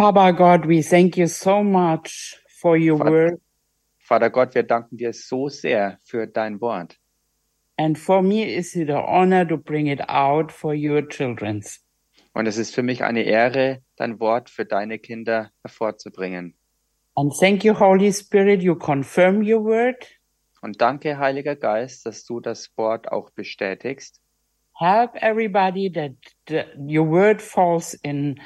Papa God, we thank you so much for your Vater- word. Vater Gott, wir danken dir so sehr für dein Wort. And for me, is it an honor to bring it out for your children's. Und es ist für mich eine Ehre, dein Wort für deine Kinder hervorzubringen. And thank you, Holy Spirit, you confirm your word. Und danke, Heiliger Geist, dass du das Wort auch bestätigst. Help everybody that your word falls in,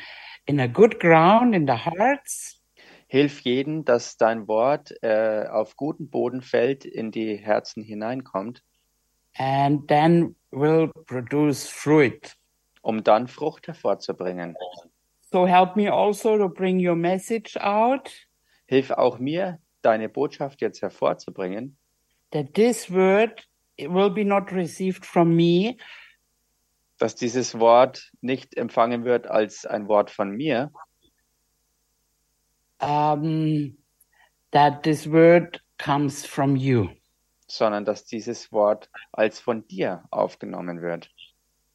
in a good ground in the hearts. Hilf jeden, dass dein Wort äh, auf guten Boden fällt, in die Herzen hineinkommt, and then will produce fruit. um dann Frucht hervorzubringen. So help me also to bring your message out Hilf auch mir, deine Botschaft jetzt hervorzubringen, that this word will be not received from me, dass dieses Wort nicht empfangen wird als ein Wort von mir, um, that this word comes from you. sondern dass dieses Wort als von dir aufgenommen wird.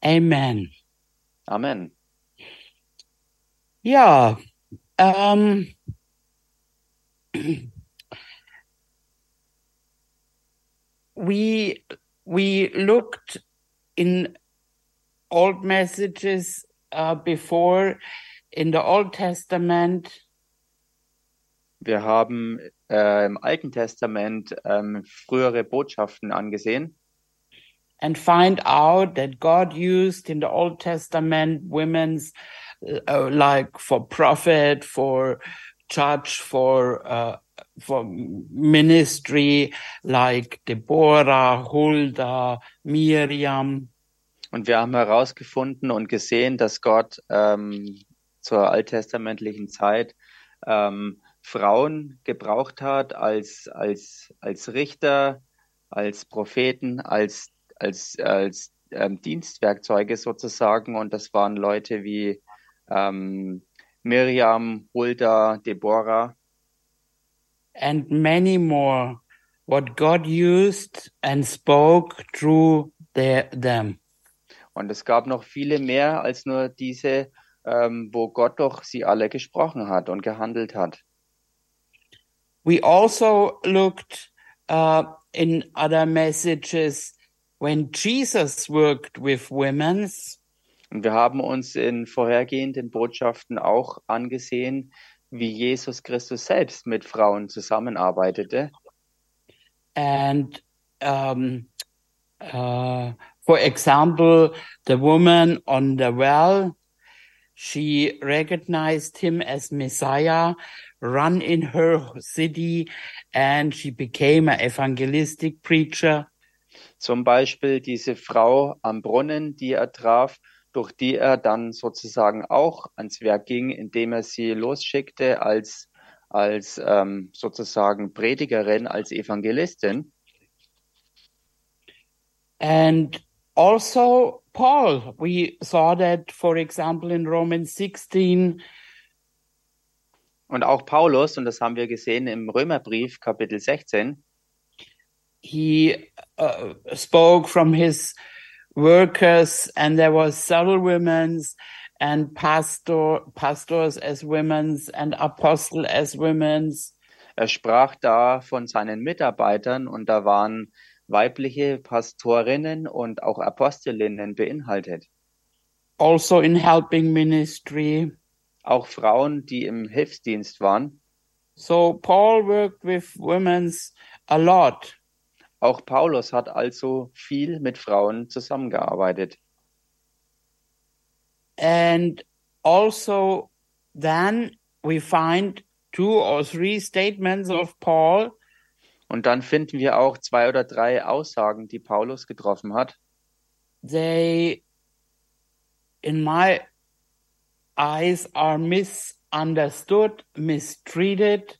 Amen. Amen. Yeah. Um, we we looked in old messages uh, before in the Old Testament. Wir haben äh, im Alten Testament ähm, frühere Botschaften angesehen. And find out that God used in the Old Testament women's uh, like for prophet, for judge, for uh, for ministry, like Deborah, Huldah, Miriam, und wir haben herausgefunden und gesehen, dass Gott ähm, zur alttestamentlichen Zeit ähm, Frauen gebraucht hat als, als, als Richter, als Propheten, als, als, als ähm, Dienstwerkzeuge sozusagen. Und das waren Leute wie ähm, Miriam, Hulda, Deborah and many more. What God used and spoke through their, them. Und es gab noch viele mehr als nur diese, ähm, wo Gott doch sie alle gesprochen hat und gehandelt hat. We also looked uh, in other messages when Jesus worked with women's Und wir haben uns in vorhergehenden Botschaften auch angesehen, wie Jesus Christus selbst mit Frauen zusammenarbeitete. and um, uh, for example, the woman on the well, she recognized him as Messiah, run in her city, and she became an evangelistic preacher. Zum Beispiel diese Frau am Brunnen, die er traf, durch die er dann sozusagen auch ans Werk ging, indem er sie losschickte als, als ähm, sozusagen Predigerin, als Evangelistin. And also Paul, we saw that, for example, in Romans 16, Und auch Paulus, und das haben wir gesehen im Römerbrief Kapitel 16, he uh, spoke from his workers and there was several women's and pastor pastors as women's and apostle as women's. Er sprach da von seinen Mitarbeitern und da waren weibliche Pastorinnen und auch Apostelinnen beinhaltet. also in helping ministry Auch Frauen, die im Hilfsdienst waren. so paul worked with women's a lot Auch Paulus hat also viel mit Frauen zusammengearbeitet. and also then we find two or three statements of paul Und dann finden wir auch zwei oder drei Aussagen, die Paulus getroffen hat. they in my eyes are misunderstood mistreated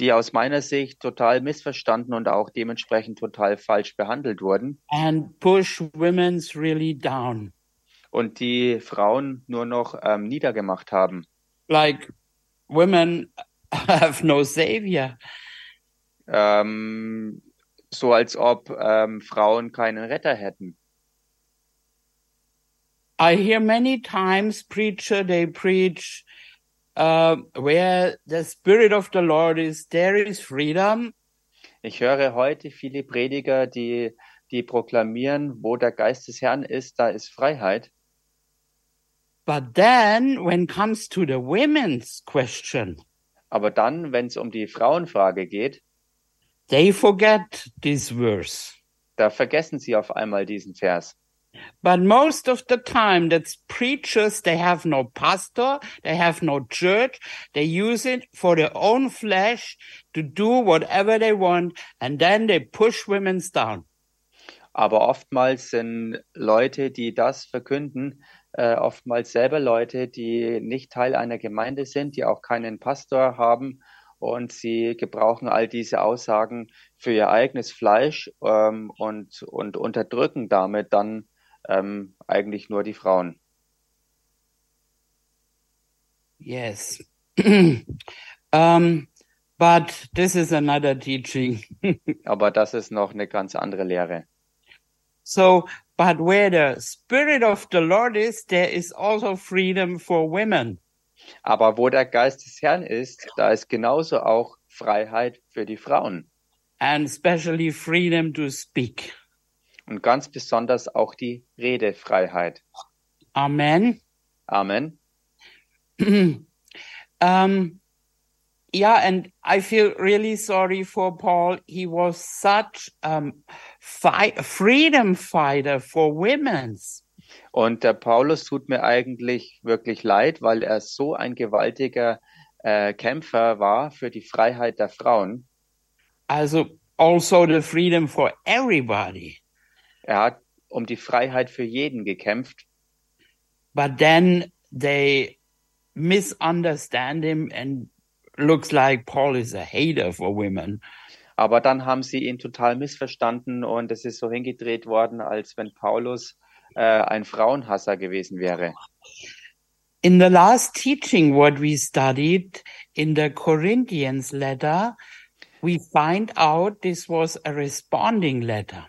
die aus meiner Sicht total missverstanden und auch dementsprechend total falsch behandelt wurden and push women's really down und die Frauen nur noch ähm, niedergemacht haben. like women have no savior Ähm, so als ob ähm, Frauen keinen Retter hätten. i hear many times preacher they preach uh, where the Spirit of the Lord is, there is freedom. Ich höre heute viele Prediger, die, die proklamieren, wo der Geist des Herrn ist, da ist Freiheit. But then when it comes to the women's question, Aber dann, wenn es um die Frauenfrage geht, they forget this verse. da vergessen sie auf einmal diesen Vers. But most of the time, that's preachers, they have no pastor, they have no church, they use it for their own flesh to do whatever they want, and then they push women down. Aber oftmals sind Leute, die das verkünden, äh, oftmals selber Leute, die nicht Teil einer Gemeinde sind, die auch keinen Pastor haben und sie gebrauchen all diese Aussagen für ihr eigenes Fleisch ähm, und, und unterdrücken damit dann ähm, eigentlich nur die Frauen. Yes. um, but this is another teaching. Aber das ist noch eine ganz andere Lehre. so, but where the Spirit of the Lord is, there is also freedom for women. Aber wo der Geist des Herrn ist, da ist genauso auch Freiheit für die Frauen and especially freedom to speak. und ganz besonders auch die Redefreiheit. Amen. Amen. um, yeah, and I feel really sorry for Paul. He was such um fight, freedom fighter for women's. Und der Paulus tut mir eigentlich wirklich leid, weil er so ein gewaltiger äh, Kämpfer war für die Freiheit der Frauen. Also also the freedom for everybody. Er hat um die Freiheit für jeden gekämpft. But then they misunderstand him and looks like Paul is a hater for women. Aber dann haben sie ihn total missverstanden und es ist so hingedreht worden, als wenn Paulus äh, ein Frauenhasser gewesen wäre. In the last teaching, what we studied in the Corinthians letter, we find out this was a responding letter.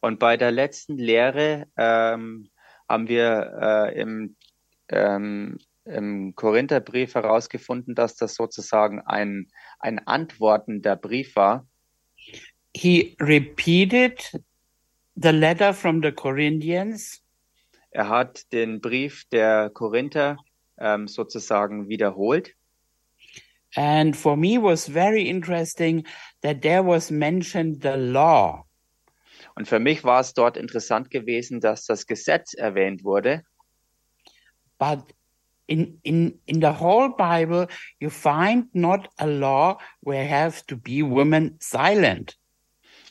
Und bei der letzten Lehre ähm, haben wir äh, im, ähm, im Korintherbrief herausgefunden, dass das sozusagen ein, ein antwortender Brief war. He repeated the letter from the Corinthians Er hat den Brief der Korinther ähm, sozusagen wiederholt. and for me was very interesting that there was mentioned the law. Und für mich war es dort interessant gewesen, dass das Gesetz erwähnt wurde. But in, in, in the whole Bible, you find not a law where have to be women silent.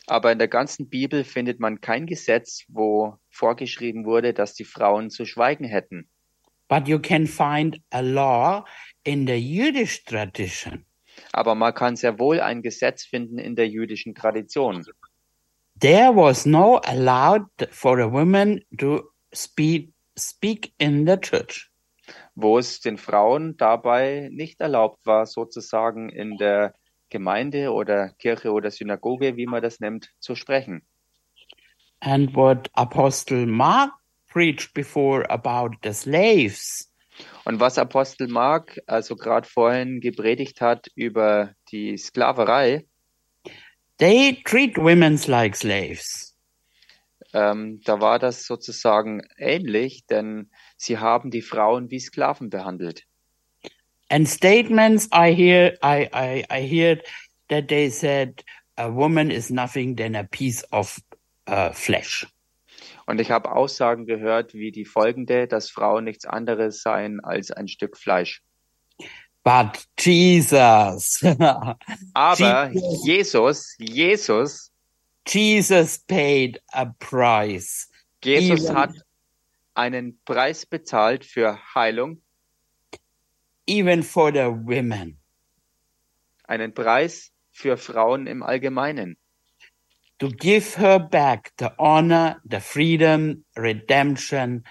Aber in der ganzen Bibel findet man kein Gesetz, wo vorgeschrieben wurde, dass die Frauen zu schweigen hätten. But you can find a law in the Yiddish tradition. Aber man kann sehr wohl ein Gesetz finden in der jüdischen Tradition. There was no allowed for a woman to speak, speak in the church. wo es den Frauen dabei nicht erlaubt war, sozusagen in der Gemeinde oder Kirche oder Synagoge, wie man das nennt, zu sprechen. And what Apostle Mark preached before about the slaves, Und was Apostel Mark also gerade vorhin gepredigt hat über die Sklaverei, they treat women like slaves. ähm, da war das sozusagen ähnlich, denn sie haben die Frauen wie Sklaven behandelt. And statements I hear, I, I, I hear that they said a woman is nothing than a piece of uh, flesh. Und ich habe Aussagen gehört wie die folgende, dass Frauen nichts anderes seien als ein Stück Fleisch. But Jesus, Aber Jesus. Jesus, Jesus, paid a price. Jesus Even- hat einen Preis bezahlt für Heilung, even for the women, einen Preis für Frauen im Allgemeinen, to give her back the honor, the freedom, redemption,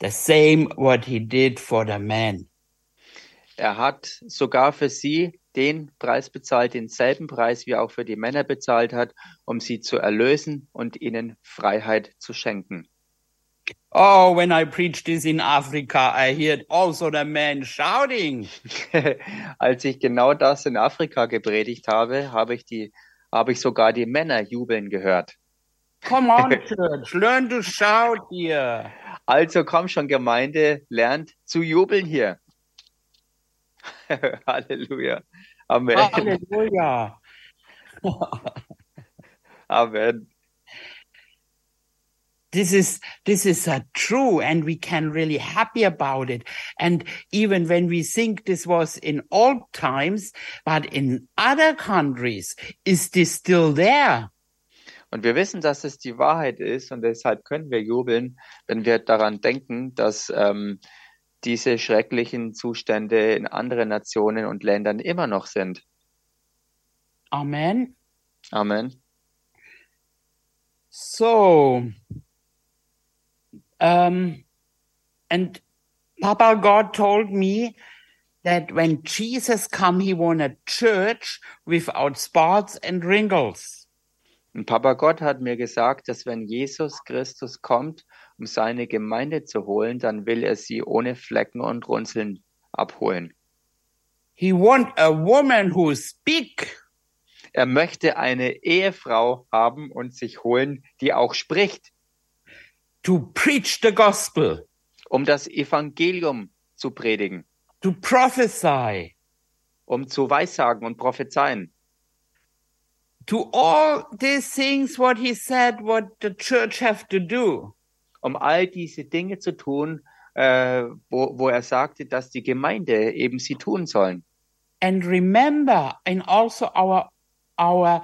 the same what he did for the men. Er hat sogar für sie den Preis bezahlt, denselben Preis, wie er auch für die Männer bezahlt hat, um sie zu erlösen und ihnen Freiheit zu schenken. Oh, when I preach this in Africa, I hear also the men shouting. Als ich genau das in Afrika gepredigt habe, habe ich die, habe ich sogar die Männer jubeln gehört. Come on, church, learn to shout here. Also komm schon, Gemeinde, lernt zu jubeln hier. Halleluja. Amen. Hallelujah. Amen. This is this is uh, true, and we can really happy about it. And even when we think this was in old times, but in other countries, is this still there? Und wir wissen, dass es die Wahrheit ist und deshalb können wir jubeln, wenn wir daran denken, dass ähm, diese schrecklichen Zustände in anderen Nationen und Ländern immer noch sind. Amen. Amen. So, um, and Papa God told me that when Jesus come, he want a church without spots and wrinkles. Und Papa Gott hat mir gesagt, dass wenn Jesus Christus kommt, um seine Gemeinde zu holen, dann will er sie ohne Flecken und Runzeln abholen. He want a woman who speak. Er möchte eine Ehefrau haben und sich holen, die auch spricht, to preach the gospel, um das Evangelium zu predigen, to prophesy, um zu weissagen und prophezeien. to all these things what he said what the church have to do. um all diese Dinge zu tun, äh, wo, wo er sagte, dass die Gemeinde eben sie tun sollen. And remember in also our our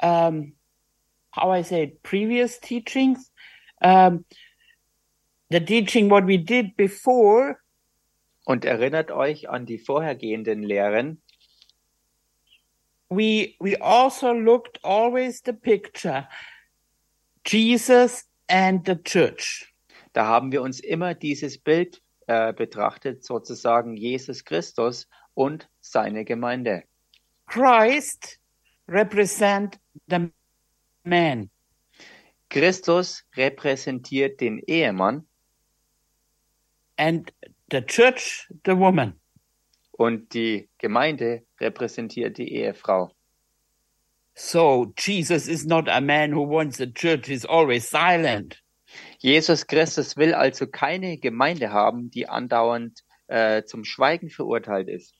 um how I say it, previous teachings, um the teaching what we did before, Und erinnert euch an die vorhergehenden Lehren. we we also looked always the picture Jesus and the church. Da haben wir uns immer dieses Bild äh, betrachtet, sozusagen Jesus Christus und seine Gemeinde. Christ represent the man. Christus repräsentiert den Ehemann and the church the woman. und die Gemeinde repräsentiert die Ehefrau. So Jesus is not a man who wants the church is always silent. Jesus Christus will also keine Gemeinde haben, die andauernd äh, zum Schweigen verurteilt ist.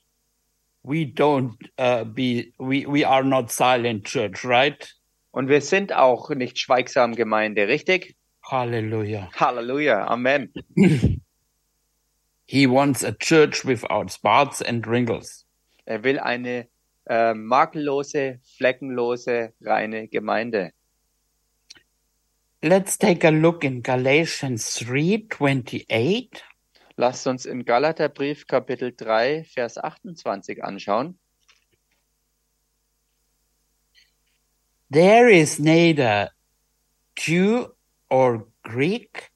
We don't uh, be we we are not silent church, right? Und wir sind auch nicht schweigsam Gemeinde, richtig? Hallelujah. Halleluja, Amen. He wants a church without spots and wrinkles. Er will eine äh, makellose, fleckenlose, reine Gemeinde. Let's take a look in Galatians 3:28. Lasst uns in Galaterbrief Kapitel 3, Vers 28 anschauen. There is neither Jew or Greek,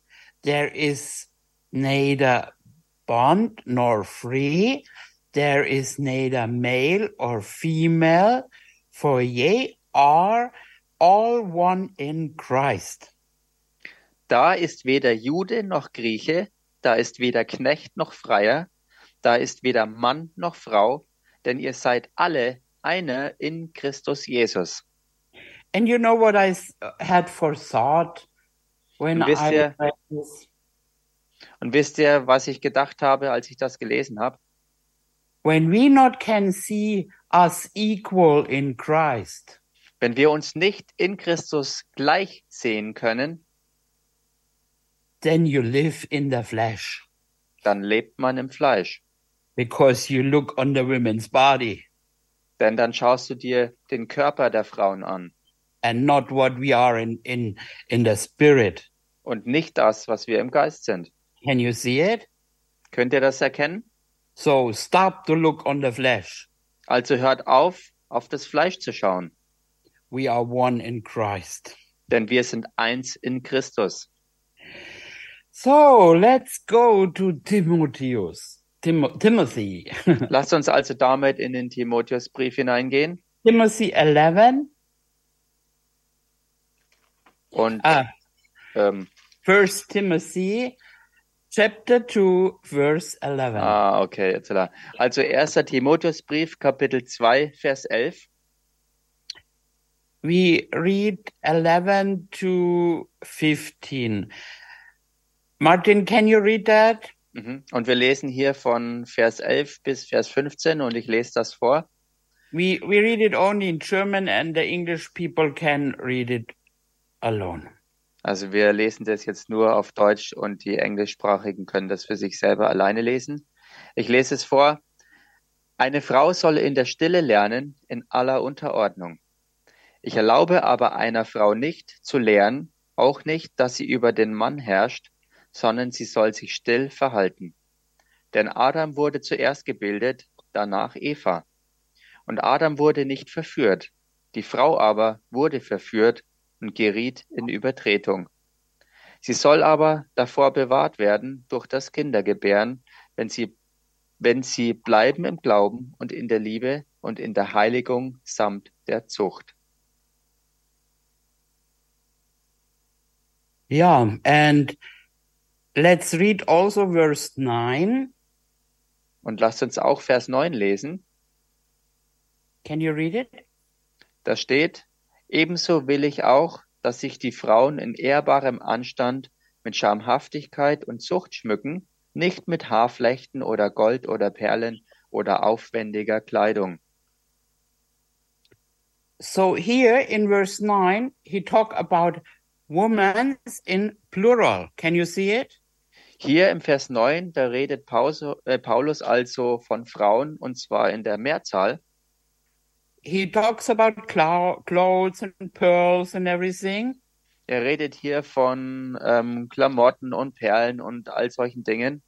there is neither bond nor free, there is neither male or female, for ye are all one in Christ. Da ist weder Jude noch Grieche, da ist weder Knecht noch Freier, da ist weder Mann noch Frau, denn ihr seid alle einer in Christus Jesus. And you know what I s- had for thought when Und wisst I ihr- read this? Und wisst ihr, was ich gedacht habe, als ich das gelesen habe? When we not can see us equal in Christ, Wenn wir uns nicht in Christus gleich sehen können, then you live in the flesh dann lebt man im Fleisch. because you look on the woman's body Denn dann schaust du dir den Körper der Frauen an and not what we are in, in, in the spirit. und nicht das, was wir im Geist sind. Can you see it? Könnt ihr das erkennen? So stop to look on the flesh. Also hört auf, auf das Fleisch zu schauen, We are one in Christ. denn wir sind eins in Christus. So let's go to Timotheus. Tim- Timothy. Lasst uns also damit in den Timotheusbrief hineingehen Timothy 11. und Ah, ähm, First Timothy chapter 2 verse 11. Ah, okay, jetzt klar. Also 1. Timotheusbrief, Kapitel 2, Vers 11. We read 11 to 15. Martin, can you read that? Mhm. Und wir lesen hier von Vers 11 bis Vers 15 und ich lese das vor. We we read it only in German and the English people can read it alone. Also wir lesen das jetzt nur auf Deutsch und die Englischsprachigen können das für sich selber alleine lesen. Ich lese es vor. Eine Frau solle in der Stille lernen, in aller Unterordnung. Ich erlaube aber einer Frau nicht zu lehren, auch nicht, dass sie über den Mann herrscht, sondern sie soll sich still verhalten. Denn Adam wurde zuerst gebildet, danach Eva. Und Adam wurde nicht verführt, die Frau aber wurde verführt und geriet in Übertretung. Sie soll aber davor bewahrt werden durch das Kindergebären, wenn sie, wenn sie bleiben im Glauben und in der Liebe und in der Heiligung samt der Zucht. Yeah, and let's read also verse 9. Und lasst uns auch Vers 9 lesen. Can you read it? Da steht, ebenso will ich auch, dass sich die Frauen in ehrbarem Anstand mit Schamhaftigkeit und Zucht schmücken, nicht mit Haarflechten oder Gold oder Perlen oder aufwendiger Kleidung. So here in verse 9, he talk about women in plural. Can you see it? Hier im Vers 9, da redet äh, Paulus also von Frauen und zwar in der Mehrzahl. He talks about clothes and pearls and everything. Er redet hier von ähm, Klamotten und Perlen und all solchen Dingen.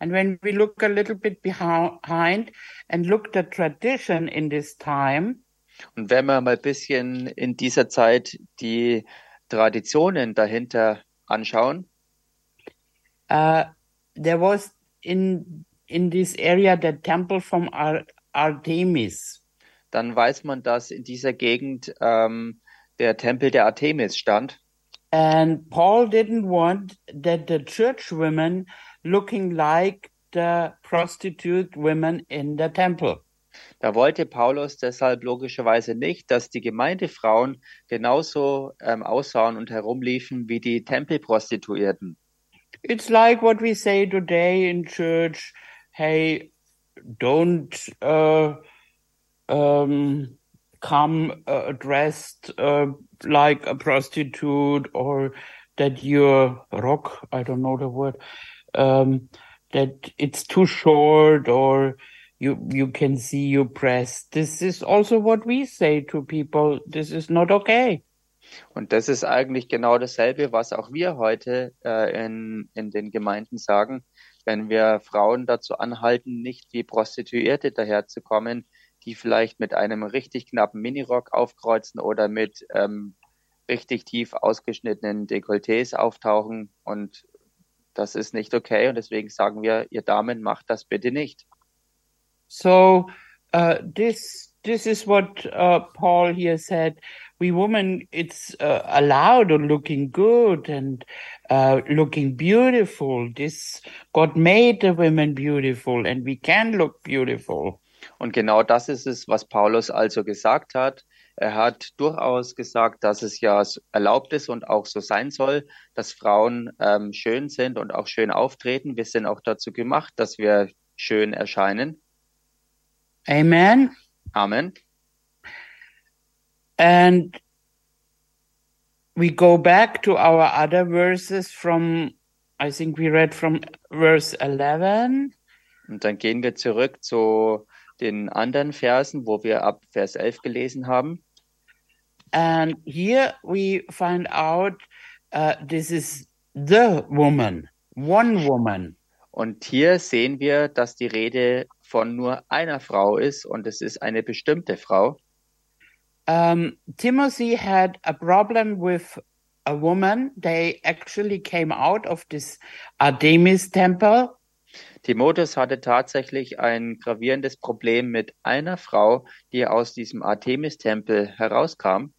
And when we look a little bit behind and look the tradition in this time, Und wenn wir mal ein bisschen in dieser Zeit die Traditionen dahinter anschauen, uh, there was in in this area the temple from Ar- Artemis, dann weiß man, dass in dieser Gegend ähm, der Tempel der Artemis stand. and Paul didn't want that the church women looking like the prostitute women in the temple. Da wollte Paulus deshalb logischerweise nicht, dass die Gemeindefrauen genauso ähm, aussahen und herumliefen wie die Tempelprostituierten. It's like what we say today in church. Hey, don't uh, um, come uh, dressed uh, like a prostitute or that you're rock. I don't know the word. Um, that it's too short or you you can see your breast. This is also what we say to people. This is not okay. Und das ist eigentlich genau dasselbe, was auch wir heute äh, in, in den Gemeinden sagen, wenn wir Frauen dazu anhalten, nicht wie Prostituierte daherzukommen, die vielleicht mit einem richtig knappen Minirock aufkreuzen oder mit ähm, richtig tief ausgeschnittenen Dekolletés auftauchen. Und das ist nicht okay. Und deswegen sagen wir, ihr Damen, macht das bitte nicht. So uh, this this is what uh, Paul here said. We women, it's uh, allowed or looking good and uh, looking beautiful. This God made the women beautiful, and we can look beautiful. Und genau das ist es, was Paulus also gesagt hat. Er hat durchaus gesagt, dass es ja erlaubt ist und auch so sein soll, dass Frauen ähm, schön sind und auch schön auftreten. Wir sind auch dazu gemacht, dass wir schön erscheinen. Amen. Amen. And we go back to our other verses from, I think we read from verse 11. Und dann gehen wir zurück zu den anderen Versen, wo wir ab Vers 11 gelesen haben. And here we find out uh, this is the woman, one woman. Und hier sehen wir, dass die Rede von nur einer Frau ist und es ist eine bestimmte Frau. Um, Timothy had a problem with a woman. They actually came out of this Artemis temple. Timotheus hatte tatsächlich ein gravierendes Problem mit einer Frau, die aus diesem Artemis-Tempel herauskam.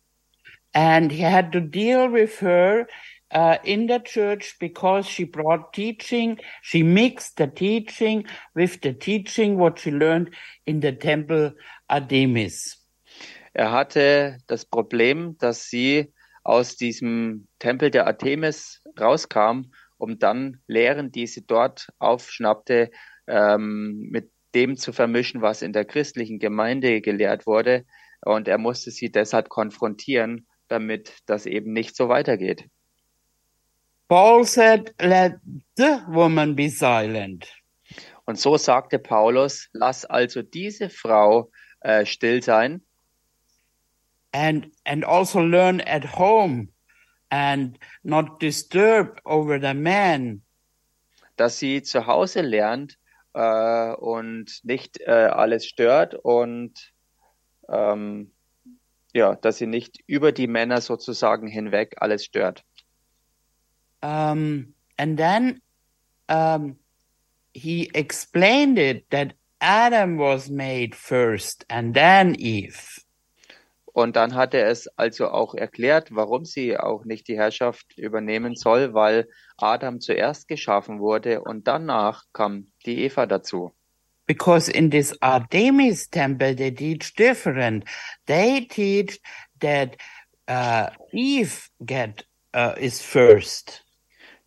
and he had to deal with her uh, in the church because she brought teaching. She mixed the teaching with the teaching what she learned in the temple Artemis. Er hatte das Problem, dass sie aus diesem Tempel der Artemis rauskam, um dann Lehren, die sie dort aufschnappte, ähm, mit dem zu vermischen, was in der christlichen Gemeinde gelehrt wurde. Und er musste sie deshalb konfrontieren, damit das eben nicht so weitergeht. Paul said, let the woman be silent. Und so sagte Paulus, lass also diese Frau äh, still sein and and also learn at home and not disturb over the man dass sie zu Hause lernt äh, und nicht äh, alles stört und ähm, ja, dass sie nicht über die Männer sozusagen hinweg alles stört. um, and then um, he explained it that adam was made first and then eve Und dann hat er es also auch erklärt, warum sie auch nicht die Herrschaft übernehmen soll, weil Adam zuerst geschaffen wurde und danach kam die Eva dazu. because in this artemis temple they teach different they teach that uh, eve get uh, is first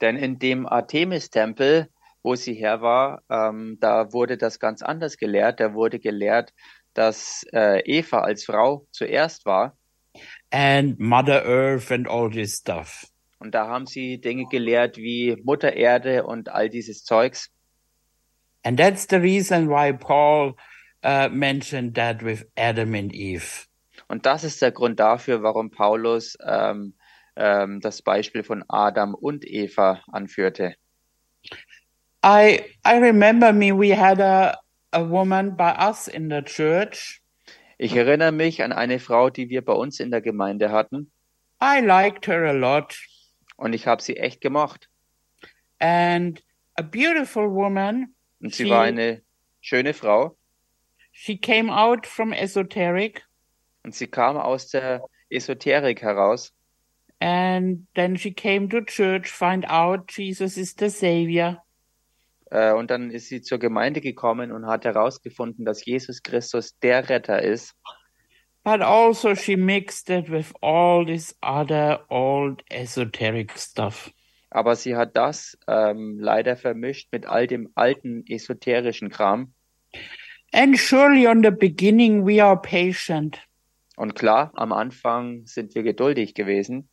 Denn in dem Artemis-Tempel, wo sie her war, ähm, da wurde das ganz anders gelehrt. Da wurde gelehrt, dass äh, Eva als Frau zuerst war. and mother earth and all this stuff Und da haben sie Dinge gelehrt wie Mutter Erde und all dieses Zeugs. And that's the reason why Paul uh, mentioned that with Adam and Eve. Und das ist der Grund dafür, warum Paulus ähm, ähm, das Beispiel von Adam und Eva anführte. I I remember me we had a a woman by us in the church. Ich erinnere mich an eine Frau, die wir bei uns in der Gemeinde hatten I liked her a lot und ich habe sie echt gemocht. and a beautiful woman. Und sie Sie- war eine schöne Frau She came out from esoteric und sie kam aus der Esoterik heraus and then she came to church, find out Jesus is the savior. Äh, und dann ist sie zur Gemeinde gekommen und hat herausgefunden, dass Jesus Christus der Retter ist. But also she mixed it with all this other old esoteric stuff. Aber sie hat das ähm, leider vermischt mit all dem alten esoterischen Kram. And surely on the beginning we are patient. Und klar, am Anfang sind wir geduldig gewesen.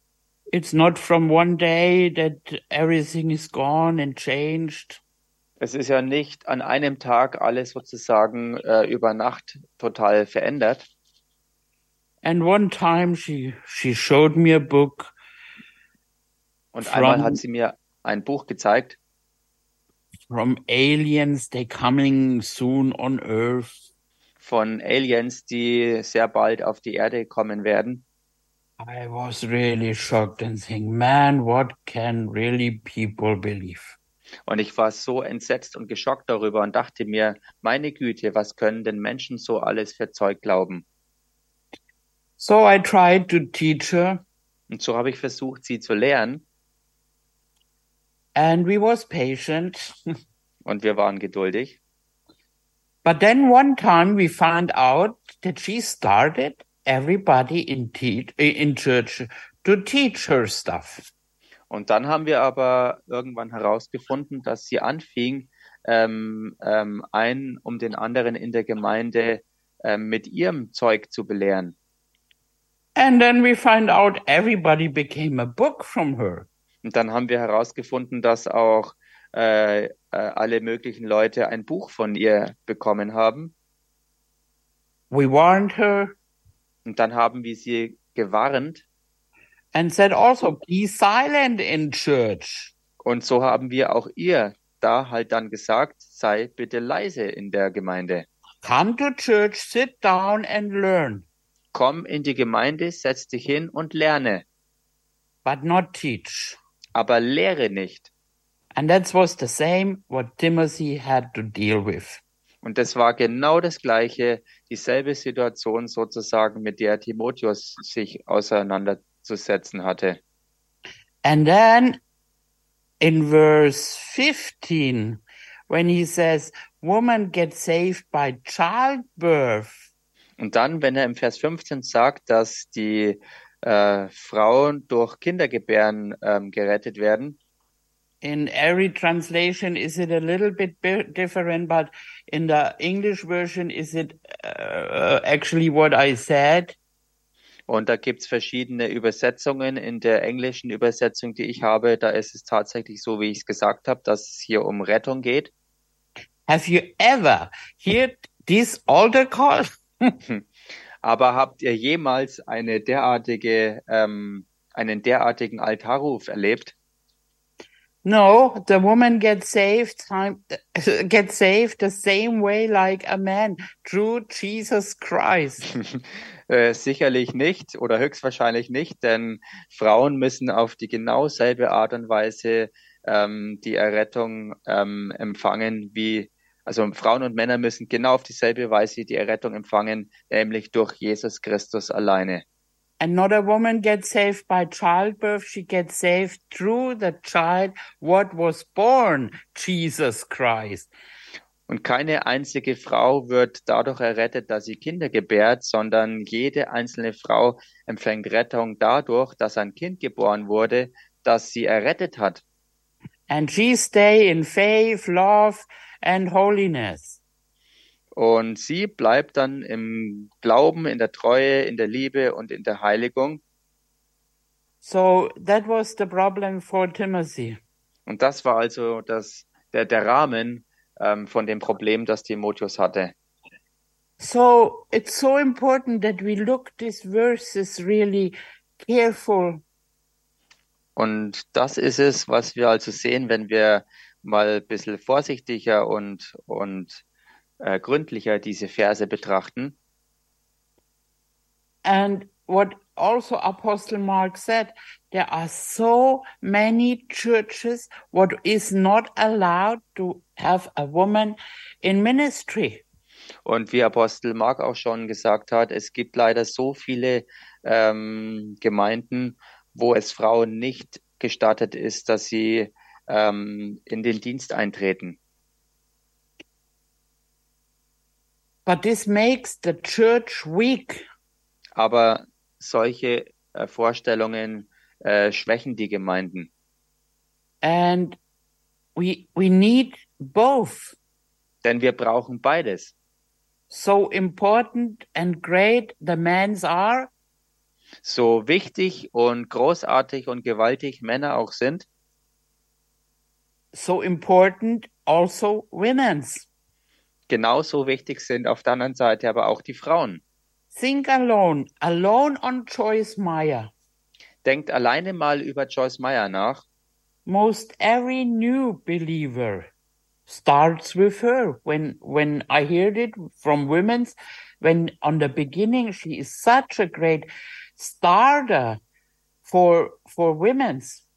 It's not from one day that everything is gone and changed. Es ist ja nicht an einem Tag alles sozusagen äh, über Nacht total verändert. And one time she she showed me a book Und From- einmal hat sie mir ein Buch gezeigt from aliens. They coming soon on Earth. von Aliens, die sehr bald auf die Erde kommen werden. I was really shocked and think, man, what can really people believe? Und ich war so entsetzt und geschockt darüber und dachte mir, meine Güte, was können denn Menschen so alles für Zeug glauben? So I tried to teach her, Und so habe ich versucht, sie zu lehren. and we was patient. Und wir waren geduldig. But then one time we found out that she started everybody in in church to teach her stuff. Und dann haben wir aber irgendwann herausgefunden, dass sie anfing, ähm, ähm, einen um den anderen in der Gemeinde ähm, mit ihrem Zeug zu belehren. And then we find out everybody became a book from her. Und dann haben wir herausgefunden, dass auch äh, äh, alle möglichen Leute ein Buch von ihr bekommen haben. We warned her Und dann haben wir sie gewarnt. And said also, be silent in church. Und so haben wir auch ihr da halt dann gesagt, sei bitte leise in der Gemeinde. Come to church, sit down and learn, Komm in die Gemeinde, setz dich hin und lerne, but not teach. aber lehre nicht. And that was the same what Timothy had to deal with. Und das war genau das Gleiche, dieselbe Situation sozusagen, mit der Timotheus sich auseinanderzusetzen hatte. And then in verse 15, when he says, woman gets saved by childbirth, Und dann, wenn er im Vers 15 sagt, dass die äh, Frauen durch Kindergebären ähm, gerettet werden, in every translation is it a little bit bi- different, but in the English version is it uh, actually what I said. Und da gibt's verschiedene Übersetzungen. In der englischen Übersetzung, die ich habe, da ist es tatsächlich so, wie ich es gesagt habe, dass es hier um Rettung geht. Have you ever heard this altar call? Aber habt ihr jemals eine derartige, ähm, einen derartigen Altarruf erlebt? No, the woman gets saved, gets saved the same way like a man through Jesus Christ. Äh, sicherlich nicht oder höchstwahrscheinlich nicht, denn Frauen müssen auf die genau selbe Art und Weise ähm, die Errettung ähm, empfangen wie, also Frauen und Männer müssen genau auf dieselbe Weise die Errettung empfangen, nämlich durch Jesus Christus alleine. And not a woman gets saved by childbirth, she gets saved through the child what was born, Jesus Christ. Und keine einzige Frau wird dadurch errettet, dass sie Kinder gebärt, sondern jede einzelne Frau empfängt Rettung dadurch, dass ein Kind geboren wurde, das sie errettet hat. And she stay in faith, love, and holiness. Und sie bleibt dann im Glauben, in der Treue, in der Liebe und in der Heiligung. So that was the problem for Timothy. Und das war also das, der, der Rahmen ähm, von dem Problem, das Timotheus hatte. So it's so important that we look these verses really careful Und das ist es, was wir also sehen, wenn wir mal ein bisschen vorsichtiger und, und äh, gründlicher diese Verse betrachten. And what also Apostle Mark said, there are so many churches what is not allowed to have a woman in ministry. Und wie Apostel Mark auch schon gesagt hat, es gibt leider so viele ähm, Gemeinden, wo es Frauen nicht gestattet ist, dass sie ähm, in den Dienst eintreten. But this makes the church weak. Aber solche äh, Vorstellungen äh, schwächen die Gemeinden. And we, we need both. Denn wir brauchen beides. So important and great the men's are, So wichtig und großartig und gewaltig Männer auch sind, so important also women's. genauso wichtig sind auf der anderen Seite aber auch die Frauen. Think alone, alone on Joyce Meyer. Denkt alleine mal über Joyce Meyer nach. Most every new believer starts with her. When, when I heard it from women's, when on the beginning, she is such a great starter for, for women's.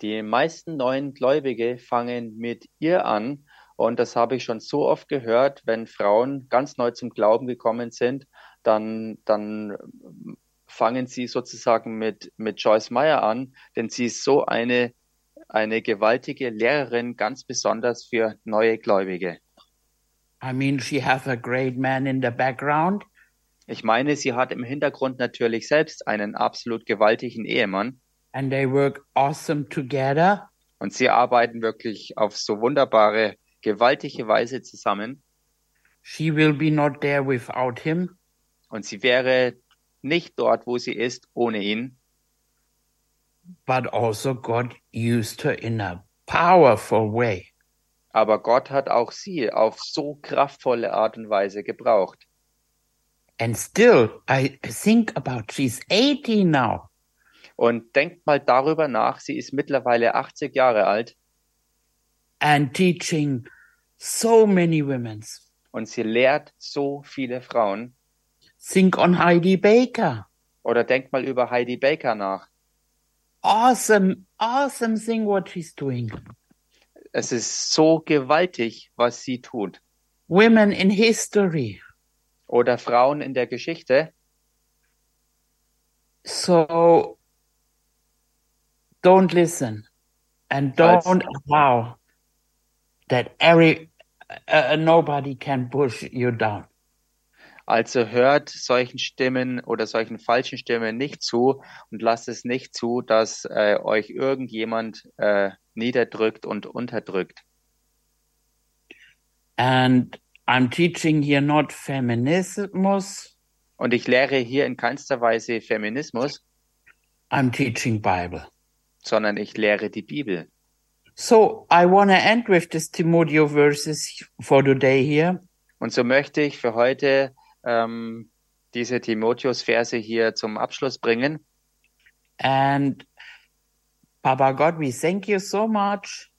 Die meisten neuen Gläubige fangen mit ihr an. Und das habe ich schon so oft gehört, wenn Frauen ganz neu zum Glauben gekommen sind, dann, dann fangen sie sozusagen mit, mit Joyce Meyer an, denn sie ist so eine, eine gewaltige Lehrerin, ganz besonders für neue Gläubige. I mean, she has a great man in the background. Ich meine, sie hat im Hintergrund natürlich selbst einen absolut gewaltigen Ehemann and they work awesome together. und sie arbeiten wirklich auf so wunderbare, gewaltige Weise zusammen She will be not there without him. Und sie wäre nicht dort, wo sie ist, ohne ihn. but also God used her in a powerful way. Aber Gott hat auch sie auf so kraftvolle Art und Weise gebraucht. And still, I think about she's 18 now. Und denkt mal darüber nach, sie ist mittlerweile 80 Jahre alt and teaching so many women. und sie lehrt so viele Frauen. Think on Heidi Baker. Oder denkt mal über Heidi Baker nach. Awesome, awesome thing what she's doing. Es ist so gewaltig, was sie tut. Women in history. Oder Frauen in der Geschichte. So don't listen and don't allow that every uh, nobody can push you down. Also hört solchen Stimmen oder solchen falschen Stimmen nicht zu und lasst es nicht zu, dass äh, euch irgendjemand äh, niederdrückt und unterdrückt. And I'm teaching here not feminismus, Und ich lehre hier in keinster Weise Feminismus, I'm teaching Bible. sondern ich lehre die Bibel. So I want to end with this Timotheo verses for today here. Und so möchte ich für heute ähm, diese Timotheus-Verse hier zum Abschluss bringen. And Papa God, we thank you so much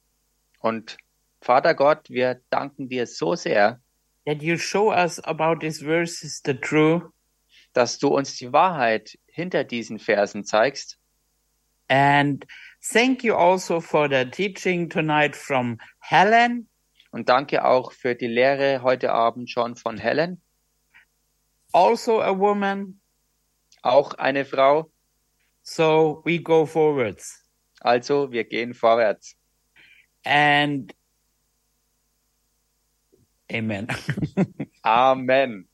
Und Vater Gott, wir danken dir so sehr, that you show us about these verses the truth. dass du uns die Wahrheit hinter diesen Versen zeigst. And thank you also for the teaching tonight from Helen. Und danke auch für die Lehre heute Abend schon von Helen, also a woman. auch eine Frau. So we go forwards. Also wir gehen vorwärts. And amen. Amen.